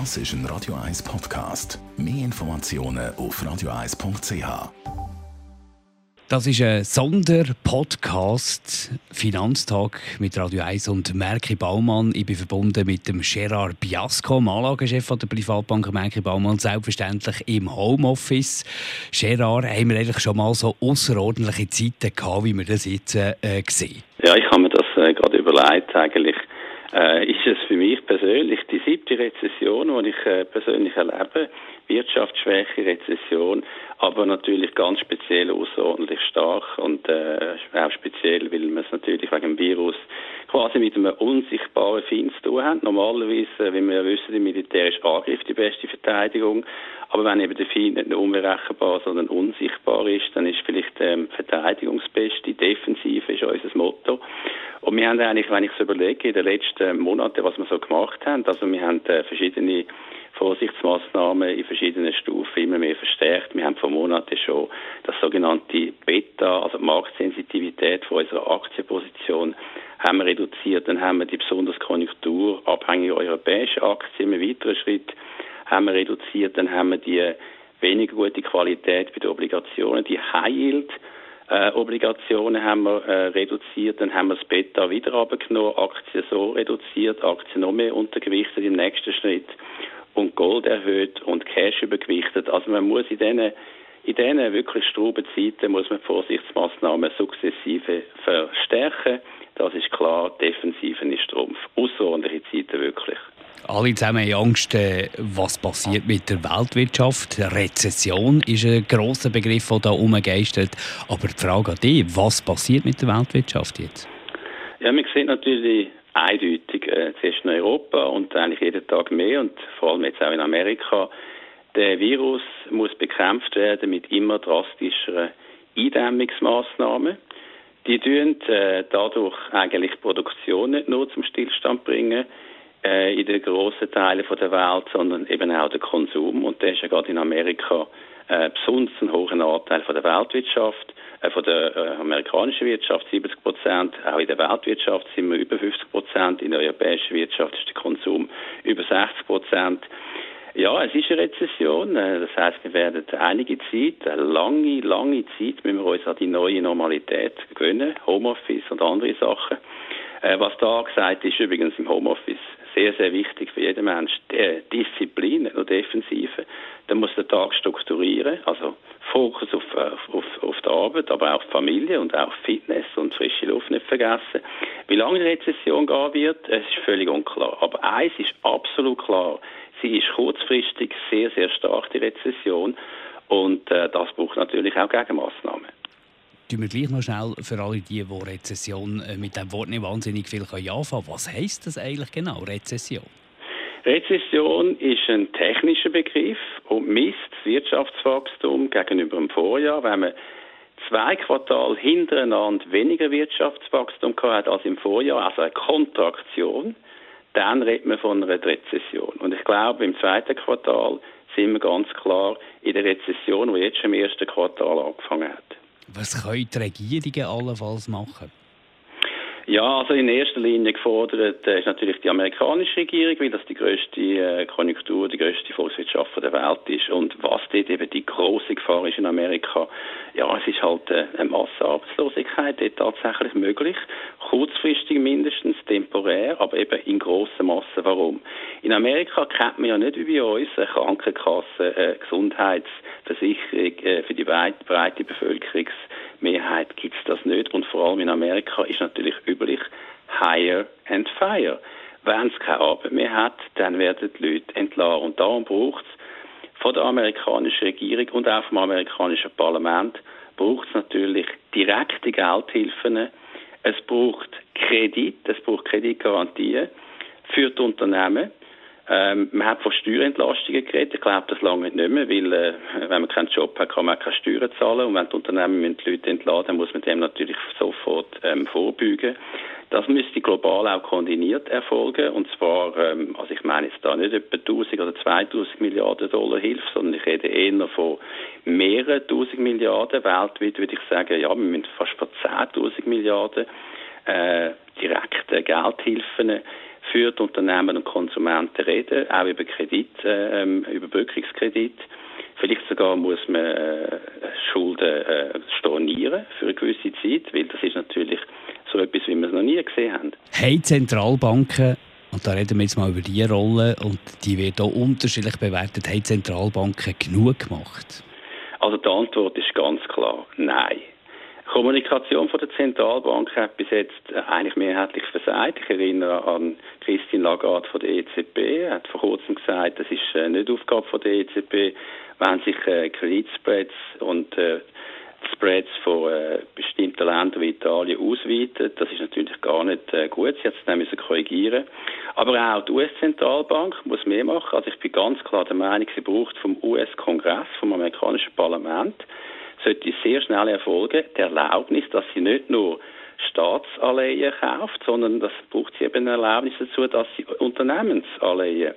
Das ist ein Radio 1 Podcast. Mehr Informationen auf radio1.ch. Das ist ein Sonderpodcast Finanztag mit Radio 1 und Merki Baumann. Ich bin verbunden mit dem Gerard Biasco, dem Anlagechef der Privatbank Merki Baumann, selbstverständlich im Homeoffice. Gerard, haben wir eigentlich schon mal so außerordentliche Zeiten gehabt, wie wir das jetzt äh, sehen? Ja, ich habe mir das äh, gerade überlegt eigentlich äh, ist es für mich persönlich die siebte Rezession, die ich äh, persönlich erlebe. Wirtschaftsschwäche, Rezession, aber natürlich ganz speziell außerordentlich stark und äh, auch speziell, weil man es natürlich wegen dem Virus quasi mit einem unsichtbaren Feind zu tun hat. Normalerweise, wie wir ja wissen, der militärische Angriff die beste Verteidigung. Aber wenn eben der Feind nicht nur unberechenbar, sondern unsichtbar ist, dann ist vielleicht ähm, Verteidigung. Defensive ist unser Motto. Und wir haben eigentlich, wenn ich es überlege, in den letzten Monaten, was wir so gemacht haben, also wir haben äh, verschiedene Vorsichtsmaßnahmen in verschiedenen Stufen immer mehr verstärkt. Wir haben vor Monaten schon das sogenannte Beta, also die Marktsensitivität von unserer Aktienposition, haben wir reduziert. Dann haben wir die besonders konjunkturabhängige europäische Aktien im weiteren Schritt haben wir reduziert. Dann haben wir die weniger gute Qualität bei den Obligationen, die High Yield äh, Obligationen haben wir äh, reduziert, dann haben wir das Beta wieder abgenommen, Aktien so reduziert, Aktien noch mehr untergewichtet im nächsten Schritt und Gold erhöht und Cash übergewichtet. Also man muss in diesen in diesen wirklich struben Zeiten muss man Vorsichtsmaßnahmen sukzessive verstärken. Das ist klar, Defensiven ist Trumpf. Außerordentliche Zeiten wirklich. Alle zusammen haben Angst, äh, was passiert mit der Weltwirtschaft. Rezession ist ein grosser Begriff, der da umgeistert. Aber die Frage an dich, was passiert mit der Weltwirtschaft jetzt? Ja, wir sehen natürlich eindeutig, äh, zuerst in Europa und eigentlich jeden Tag mehr und vor allem jetzt auch in Amerika, der Virus muss bekämpft werden mit immer drastischeren Eindämmungsmaßnahmen. Die tun äh, dadurch eigentlich Produktion nicht nur zum Stillstand bringen, äh, in den grossen Teilen der Welt, sondern eben auch der Konsum. Und der ist ja gerade in Amerika äh, besonders ein hoher Anteil von der Weltwirtschaft, äh, von der äh, amerikanischen Wirtschaft 70 Prozent. Auch in der Weltwirtschaft sind wir über 50 Prozent. In der europäischen Wirtschaft ist der Konsum über 60 Prozent. Ja, es ist eine Rezession. Äh, das heißt, wir werden einige Zeit, eine lange, lange Zeit, müssen wir uns an die neue Normalität gewöhnen, Homeoffice und andere Sachen. Äh, was da gesagt ist, übrigens im Homeoffice sehr, sehr wichtig für jeden Mensch. Die Disziplin, nicht nur Defensive. Dann muss der Tag strukturieren, also Fokus auf, auf, auf die Arbeit, aber auch Familie und auch Fitness und frische Luft nicht vergessen. Wie lange die Rezession gehen wird, es ist völlig unklar. Aber eins ist absolut klar. Sie ist kurzfristig sehr, sehr stark, die Rezession. Und äh, das braucht natürlich auch Gegenmaßnahmen tun wir gleich noch schnell für alle die, die Rezession äh, mit dem Wort nicht wahnsinnig viel anfangen können. Was heisst das eigentlich genau, Rezession? Rezession ist ein technischer Begriff und misst das Wirtschaftswachstum gegenüber dem Vorjahr. Wenn man zwei Quartal hintereinander weniger Wirtschaftswachstum hat als im Vorjahr, also eine Kontraktion, dann redet man von einer Rezession. Und ich glaube, im zweiten Quartal sind wir ganz klar in der Rezession, die jetzt schon im ersten Quartal angefangen hat. Was können die Regierungen allenfalls machen? Ja, also in erster Linie gefordert äh, ist natürlich die amerikanische Regierung, weil das die größte äh, Konjunktur, die größte Volkswirtschaft der Welt ist. Und was dort eben die große Gefahr ist in Amerika, ja, es ist halt äh, eine Massenarbeitslosigkeit dort tatsächlich möglich. Kurzfristig mindestens, temporär, aber eben in grossen Massen. Warum? In Amerika kennt man ja nicht wie bei uns eine Krankenkasse, eine Gesundheitsversicherung für die breite Bevölkerungsmehrheit gibt es das nicht. Und vor allem in Amerika ist natürlich üblich Hire and Fire. Wenn es keine Arbeit mehr hat, dann werden die Leute entlassen. Und darum braucht es von der amerikanischen Regierung und auch vom amerikanischen Parlament braucht es natürlich direkte Geldhilfen. Es braucht Kredit, es braucht Kreditgarantien für die Unternehmen. Ähm, man hat von Steuerentlastungen geredet. Ich glaube, das lange nicht mehr, weil äh, wenn man keinen Job hat, kann man keine Steuern zahlen. Und wenn die Unternehmen die Leute entladen, muss man dem natürlich sofort ähm, vorbeugen. Das müsste global auch koordiniert erfolgen. Und zwar, ähm, also ich meine jetzt da nicht etwa 1000 oder 2000 Milliarden Dollar Hilfe, sondern ich rede eher von mehreren tausend Milliarden. Weltweit würde ich sagen, ja, wir müssen fast von 10.000 Milliarden äh, direkte Geldhilfen die Unternehmen und Konsumenten reden, auch über Kredit, äh, Überbrückungskredit. Vielleicht sogar muss man äh, Schulden äh, stornieren für eine gewisse Zeit, weil das ist natürlich so etwas, wie wir es noch nie gesehen haben. Hey Zentralbanken und da reden wir jetzt mal über die Rolle und die wird auch unterschiedlich bewertet. Haben Zentralbanken genug gemacht? Also die Antwort ist ganz klar, nein. Die Kommunikation von der Zentralbank hat bis jetzt eigentlich mehrheitlich versagt. Ich erinnere an Christine Lagarde von der EZB. Er hat vor kurzem gesagt, das ist äh, nicht Aufgabe von der EZB, wenn sich äh, Kreditspreads und äh, Spreads von äh, bestimmten Ländern wie Italien ausweiten. Das ist natürlich gar nicht äh, gut. Sie hat es dann korrigieren Aber auch die US-Zentralbank muss mehr machen. Also ich bin ganz klar der Meinung, sie braucht vom US-Kongress, vom amerikanischen Parlament, sollte sehr schnell erfolgen, die Erlaubnis, dass sie nicht nur Staatsanleihen kauft, sondern das braucht sie eben eine Erlaubnis dazu, dass sie Unternehmensanleihen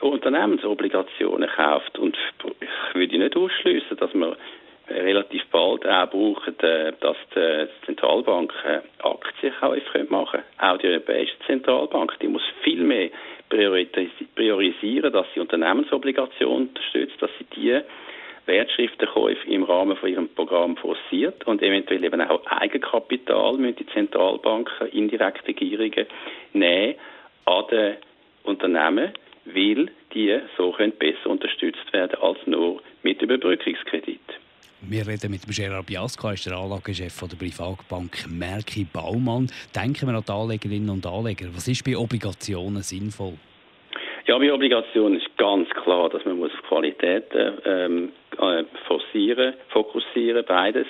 Unternehmensobligationen kauft. Und ich würde nicht ausschließen, dass man relativ bald auch brauchen, äh, dass die Zentralbank äh, Aktienkäufe machen können. Auch die Europäische Zentralbank, die muss viel mehr priorisieren, dass sie Unternehmensobligationen unterstützt, dass sie die Wertschriftenkäufe im Rahmen von ihrem Programm forciert und eventuell eben auch Eigenkapital müssen die Zentralbanken, indirekte Regierungen nehmen an den Unternehmen, weil die so können besser unterstützt werden als nur mit Überbrückungskredit. Wir reden mit Gerard Biasco, er ist der Anlagechef der Privatbank Merki Baumann. Denken wir an die Anlegerinnen und Anleger. Was ist bei Obligationen sinnvoll? Ja, bei Obligationen ist ganz klar, dass man muss auf Qualität ähm, äh, forcieren, fokussieren, beides.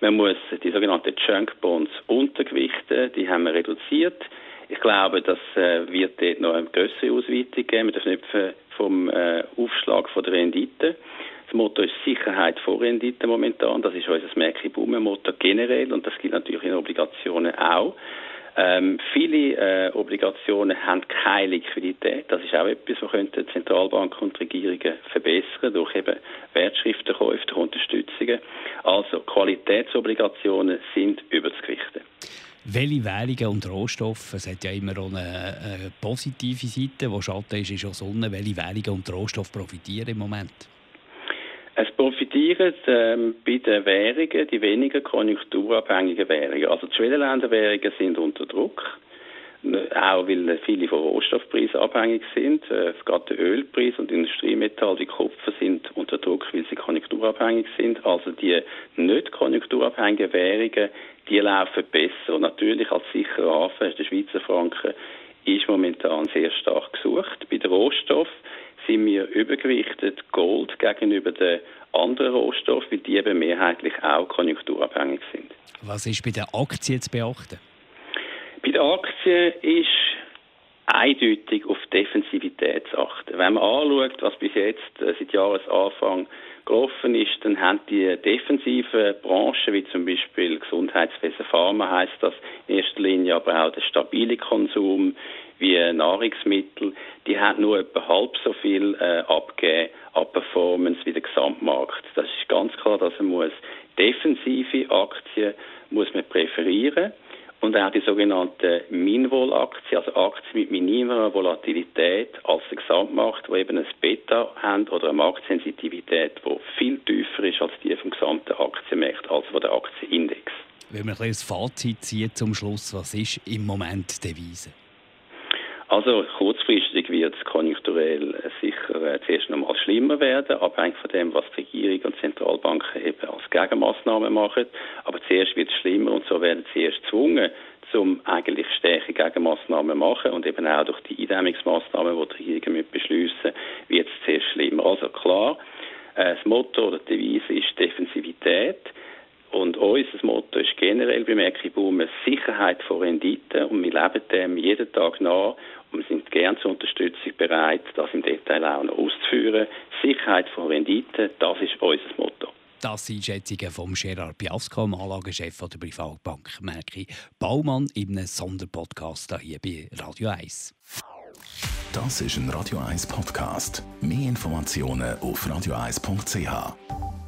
Man muss die sogenannten Junk Bonds untergewichten, die haben wir reduziert. Ich glaube, das äh, wird dort noch eine größere Ausweitung geben. Wir dürfen nicht vom äh, Aufschlag von der Rendite. Das Motto ist Sicherheit vor Rendite momentan. Das ist unser Merki-Boomen-Motto generell und das gilt natürlich in Obligationen auch. Ähm, viele äh, Obligationen haben keine Liquidität. Das ist auch etwas, was könnte Zentralbanken und Regierungen verbessern durch eben Wertschriftenkäufe, durch Unterstützungen. Also Qualitätsobligationen sind überzugewichten. Welche Währungen und Rohstoffe, es hat ja immer auch eine, eine positive Seite, wo Schatten ist, ist auch Sonne. Welche Währungen und Rohstoffe profitieren im Moment? Es profitieren ähm, bei den Währungen die weniger konjunkturabhängigen Währungen. Also die Schwellenländerwährungen sind unter Druck, auch weil viele von Rohstoffpreisen abhängig sind. Äh, gerade der Ölpreis und Industriemetall wie Kupfer sind unter Druck, weil sie konjunkturabhängig sind. Also die nicht konjunkturabhängigen Währungen, die laufen besser. Und natürlich als sicherer Hafen, der Schweizer Franken, ist momentan sehr stark gesucht. Bei den Rohstoffen sind wir übergewichtet Gold gegenüber den anderen Rohstoffen, weil die eben mehrheitlich auch konjunkturabhängig sind. Was ist bei den Aktien zu beachten? Bei den Aktien ist eindeutig auf Defensivität zu achten. Wenn man anschaut, was bis jetzt äh, seit Jahresanfang gelaufen ist, dann haben die defensiven Branchen, wie zum Beispiel Gesundheitswesen, Pharma heißt das in erster Linie, aber auch der stabile Konsum, wie Nahrungsmittel, die haben nur etwa halb so viel äh, abgegeben an Performance wie der Gesamtmarkt. Das ist ganz klar, dass man muss defensive Aktien muss man präferieren und auch die sogenannten Minvol-Aktien, also Aktien mit minimerer Volatilität als der Gesamtmarkt, die eben ein Beta haben oder eine Marktsensitivität, die viel tiefer ist als die vom gesamten Aktienmarkt, also von der Aktienindex. Wenn man ein Fazit zieht zum Schluss, was ist im Moment die Devise? Also kurzfristig wird es konjunkturell sicher äh, zuerst noch mal schlimmer werden, abhängig von dem, was die Regierung und Zentralbanken eben als Gegenmaßnahmen machen. Aber zuerst wird es schlimmer und so werden sie erst gezwungen, um eigentlich stärkere Gegenmaßnahmen zu machen und eben auch durch die Eindämmungsmaßnahmen, die die Regierung beschließen, wird es zuerst schlimmer. Also klar, äh, das Motto oder die Devise ist Defensivität. Und unser Motto ist generell bei Merkibaum Sicherheit vor Rendite und wir leben dem jeden Tag nach wir sind gern zur Unterstützung bereit, das im Detail auch noch auszuführen. Sicherheit vor Rendite, das ist unser Motto. Das sind Schätzungen von Gerard Piasco, dem Anlagechef der Privatbank Merki Baumann, in einem Sonderpodcast hier bei Radio 1. Das ist ein Radio 1 Podcast. Mehr Informationen auf radio1.ch.